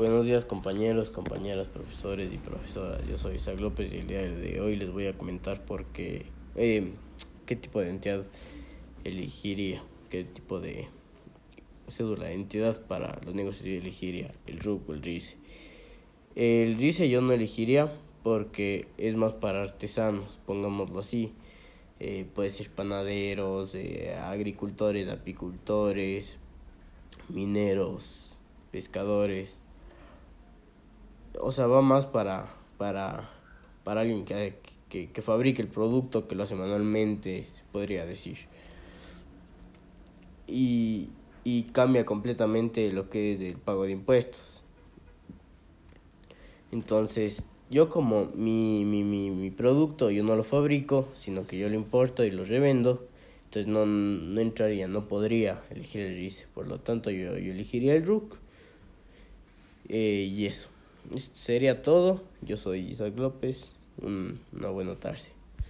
Buenos días compañeros, compañeras, profesores y profesoras. Yo soy Isaac López y el día de hoy les voy a comentar por qué, eh, qué tipo de entidad elegiría, qué tipo de cédula de entidad para los negocios elegiría, el RUC o el RICE. El RICE yo no elegiría porque es más para artesanos, pongámoslo así. Eh, puede ser panaderos, eh, agricultores, apicultores, mineros, pescadores o sea, va más para, para, para alguien que, que, que fabrique el producto, que lo hace manualmente, se podría decir. Y, y cambia completamente lo que es el pago de impuestos. Entonces, yo como mi, mi, mi, mi, producto yo no lo fabrico, sino que yo lo importo y lo revendo, entonces no, no entraría, no podría elegir el RICE. Por lo tanto, yo, yo elegiría el RUC eh, y eso. Sería todo. Yo soy Isaac López. una buena tarde.